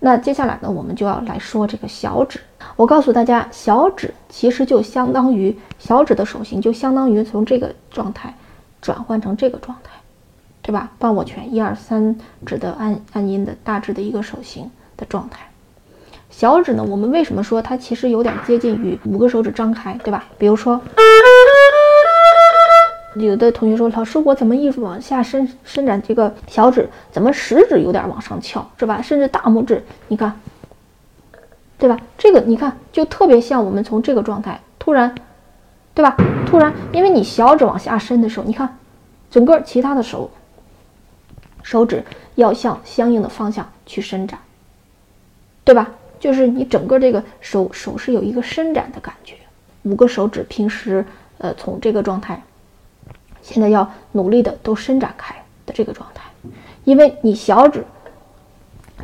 那接下来呢，我们就要来说这个小指。我告诉大家，小指其实就相当于小指的手型，就相当于从这个状态转换成这个状态，对吧？帮我拳一二三指的按按音的大致的一个手型的状态。小指呢，我们为什么说它其实有点接近于五个手指张开，对吧？比如说。有的同学说：“老师，我怎么一直往下伸伸展这个小指，怎么食指有点往上翘，是吧？甚至大拇指，你看，对吧？这个你看就特别像我们从这个状态突然，对吧？突然，因为你小指往下伸的时候，你看，整个其他的手手指要向相应的方向去伸展，对吧？就是你整个这个手手是有一个伸展的感觉。五个手指平时呃从这个状态。”现在要努力的都伸展开的这个状态，因为你小指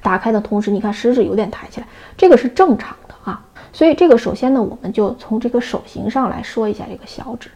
打开的同时，你看食指有点抬起来，这个是正常的啊。所以这个首先呢，我们就从这个手型上来说一下这个小指。